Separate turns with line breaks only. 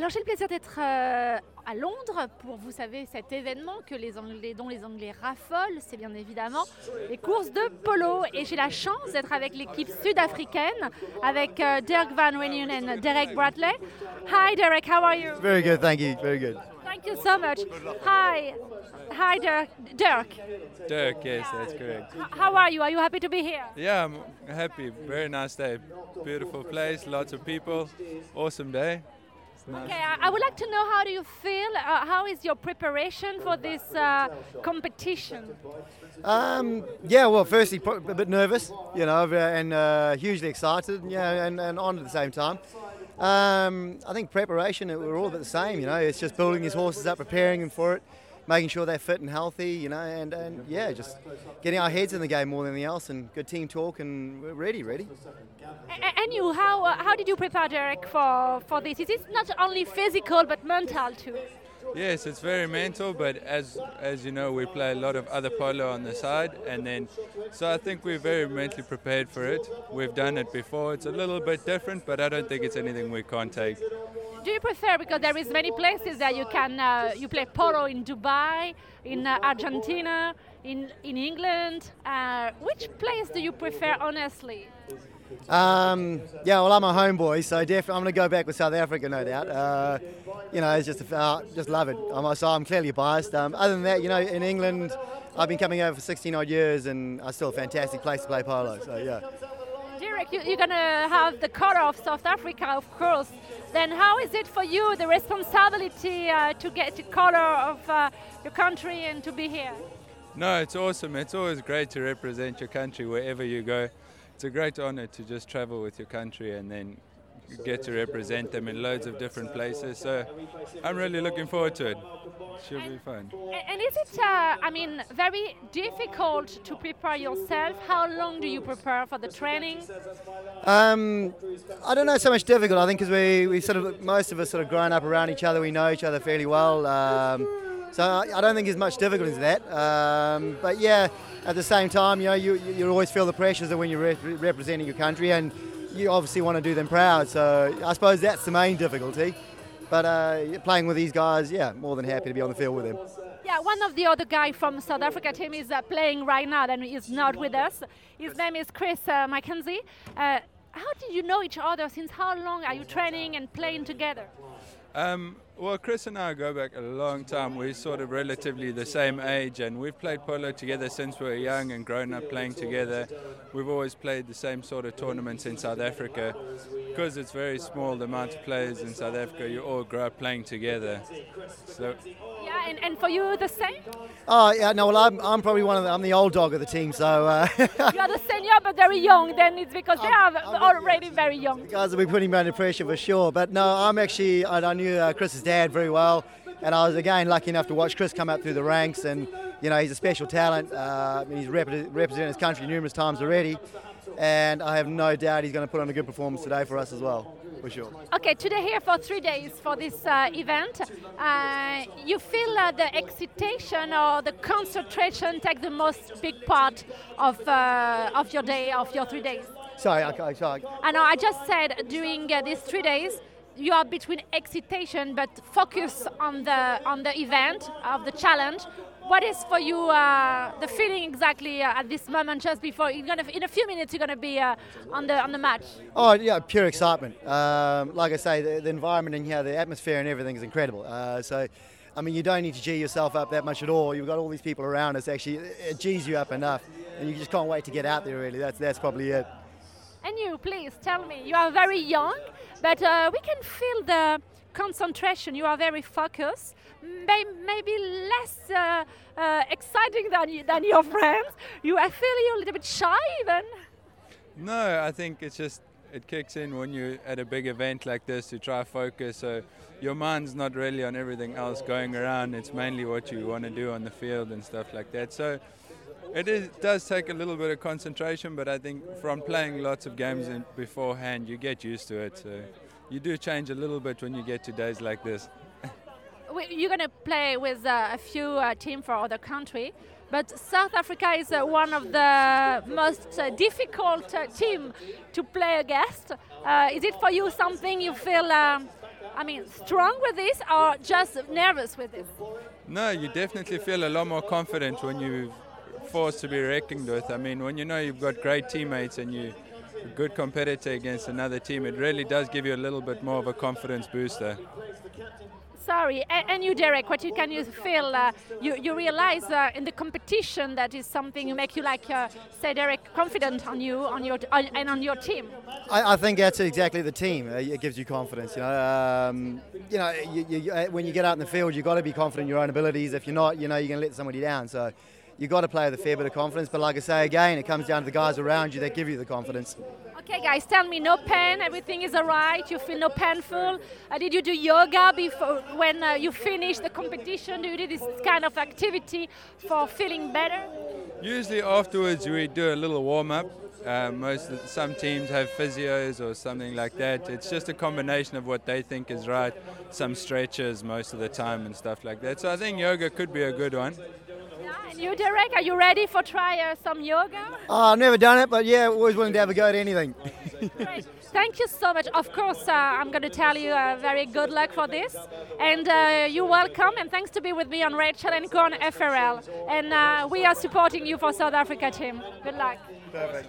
Alors j'ai le plaisir d'être euh, à Londres pour, vous savez, cet événement que les Anglais, dont les Anglais raffolent, c'est bien évidemment les courses de polo. Et j'ai la chance d'être avec l'équipe sud-africaine, avec euh, Dirk Van Renen et Derek Bradley. Hi Derek, how are you?
Very good, thank you. Very good.
Thank you so much. Hi, hi Dirk. Dirk.
Dirk, yes, that's correct.
How are you? Are you happy to be here?
Yeah, I'm happy. Very nice day. Beautiful place, lots of people. Awesome day.
Okay, I, I would like to know how do you feel? Uh, how is your preparation for this uh, competition?
Um, yeah, well, firstly, pro- a bit nervous, you know, uh, and uh, hugely excited, yeah, and, and on at the same time. Um, I think preparation, uh, we're all a bit the same, you know, it's just building his horses up, preparing them for it, making sure they're fit and healthy, you know, and, and yeah, just getting our heads in the game more than anything else, and good team talk, and we're ready, ready.
And you, how, uh, how did you prepare Derek for, for this? Is it not only physical but mental too?
Yes, it's very mental, but as as you know, we play a lot of other polo on the side, and then so I think we're very mentally prepared for it. We've done it before. It's a little bit different, but I don't think it's anything we can't take.
Do you prefer because there is many places that you can uh, you play polo in Dubai, in uh, Argentina, in in England. Uh, which place do you prefer, honestly?
Um, yeah, well, I'm a homeboy, so definitely I'm going to go back with South Africa, no doubt. Uh, you know, it's just uh, just love it. I'm, so I'm clearly biased. Um, other than that, you know, in England, I've been coming over for 16 odd years, and it's still a fantastic place to play polo. So yeah.
Derek, you, you're gonna have the color of South Africa, of course. Then how is it for you, the responsibility uh, to get the color of uh, your country and to be here?
No, it's awesome. It's always great to represent your country wherever you go. It's a great honor to just travel with your country and then get to represent them in loads of different places. So I'm really looking forward to it. Should be fun.
And is it, uh, I mean, very difficult to prepare yourself? How long do you prepare for the training?
Um, I don't know so much difficult. I think because we, we sort of most of us sort of grown up around each other, we know each other fairly well. Um, so I, I don't think there's much difficulty in that. Um, but yeah, at the same time, you know, you, you always feel the pressures of when you're re- representing your country, and you obviously want to do them proud. So I suppose that's the main difficulty. But uh, playing with these guys, yeah, more than happy to be on the field with them.
Yeah, one of the other guy from South Africa team is uh, playing right now and is not with us. His name is Chris uh, Mackenzie. Uh, how did you know each other? Since how long are you training and playing together?
Um, well, Chris and I go back a long time. We're sort of relatively the same age, and we've played polo together since we were young and grown up playing together. We've always played the same sort of tournaments in South Africa. Because it's very small, the amount of players in South Africa, you all grow up playing together. So,
Yeah, and, and for you the same?
Oh yeah, no, well I'm, I'm probably one of the, I'm the old dog of the team, so uh,
you are the senior but very young, then it's because they are already very young.
guys will be putting me under pressure for sure. But no, I'm actually I, I knew uh, Chris's dad very well, and I was again lucky enough to watch Chris come up through the ranks, and you know he's a special talent. Uh, he's rep- represented his country numerous times already, and I have no doubt he's going to put on a good performance today for us as well,
Okay, today here for three days for this uh, event. Uh, you feel uh, the excitation or the concentration take the most big part of, uh, of your day, of your three days?
Sorry, okay, sorry.
I know I just said during uh, these three days you are between excitation but focus on the on the event of the challenge. What is for you uh, the feeling exactly uh, at this moment just before you're gonna in a few minutes you're gonna be uh, on the on the match?
Oh yeah, pure excitement. Um, like I say, the, the environment in here, the atmosphere and everything is incredible. Uh, so, I mean, you don't need to g yourself up that much at all. You've got all these people around us. Actually, it g's you up enough, and you just can't wait to get out there. Really, that's that's probably it.
And you, please tell me. You are very young, but uh, we can feel the concentration. You are very focused. May, maybe less uh, uh, exciting than you, than your friends. You, I feel you're a little bit shy even.
no, I think it's just it kicks in when you're at a big event like this to try focus. So your mind's not really on everything else going around. It's mainly what you want to do on the field and stuff like that. So it is, does take a little bit of concentration, but I think from playing lots of games in, beforehand, you get used to it. So you do change a little bit when you get to days like this.
You're going to play with uh, a few uh, teams for other country, but South Africa is uh, one of the most uh, difficult uh, team to play against. Uh, is it for you something you feel um I mean, strong with this or just nervous with this?
No, you definitely feel a lot more confident when you're forced to be reckoned with. I mean, when you know you've got great teammates and you a good competitor against another team, it really does give you a little bit more of a confidence booster.
Sorry, and, and you, Derek, what you can you feel? Uh, you you realize uh, in the competition that is something you make you like, uh, say, Derek, confident on you, on your on, and on your team.
I, I think that's exactly the team. Uh, It gives you confidence. You know, um, you know, you, you, uh, when you get out in the field, you've got to be confident in your own abilities. If you're not, you know, you're going to let somebody down. So you've got to play with a fair bit of confidence. But like I say again, it comes down to the guys around you that give you the confidence.
Okay, guys, tell me, no pain, everything is alright. You feel no painful. Uh, did you do yoga before when uh, you finish the competition? Do you do this kind of activity for feeling better?
Usually afterwards we do a little warm up. Uh, most of, some teams have physios or something like that. It's just a combination of what they think is right. Some stretches most of the time and stuff like that. So I think yoga could be a good one.
Yeah, and you, Derek, are you ready for try uh, some yoga?
Oh, I've never done it, but yeah, always willing to have a go at anything.
Great. Thank you so much. Of course, uh, I'm going to tell you uh, very good luck for this. And uh, you're welcome. And thanks to be with me on Rachel and Corn FRL. And uh, we are supporting you for South Africa team. Good luck.
Perfect.